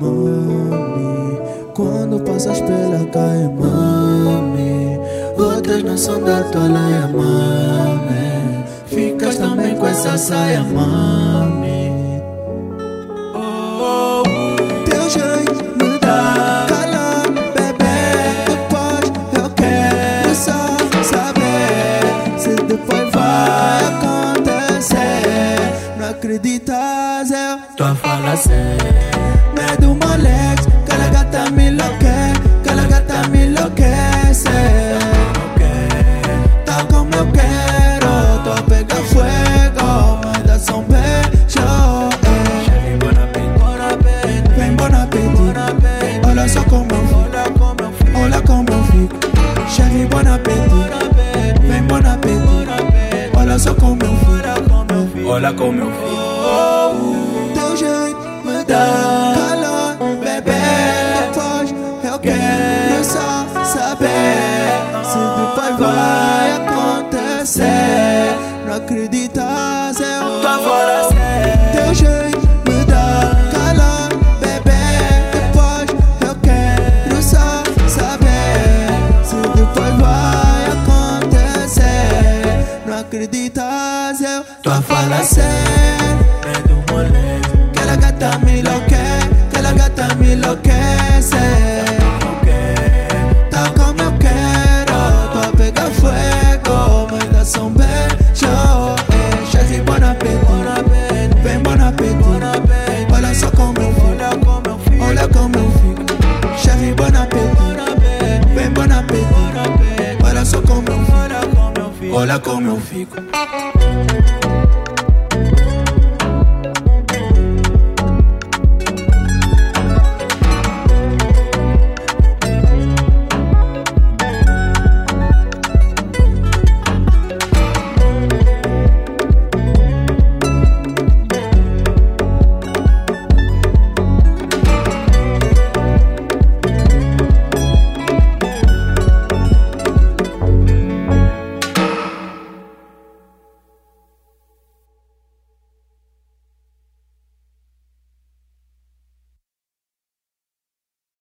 mami. Quando passas pela caia, mami. Outras não são da tua laia, mami. Ficas também com essa saia, mami. Acreditas, eu tô a falar sério. Medo moleque, aquela gata me enlouquece, aquela gata me enlouquece. Tá como eu quero, tô a pegar fuego, manda só um beijo. eh. Vem bon appetit, olha só como eu fico, olha como eu fico. Chérie, bon appetit, vem bon appetit, olha só como eu fico. Olha como eu fico. Teu jeito me dá calor, bebê. Depois eu quero só saber se depois vai acontecer. Não acreditas, eu tô fora Teu jeito me dá calor, bebê. Depois eu quero só saber se depois vai acontecer. Não acreditas, eu tô a falar sério. Medo moleque, Aquela gata me enlouquece, aquela gata me enlouquece. Tá como eu quero, tô a pegar fuego, me dá um beijo. Eh, Chérie, bon appetit, vem bon appetit. Olha só como eu fico, olha como eu fico. Chérie, bon appetit, vem bon appetit. Olha só como eu fico, olha como eu fico.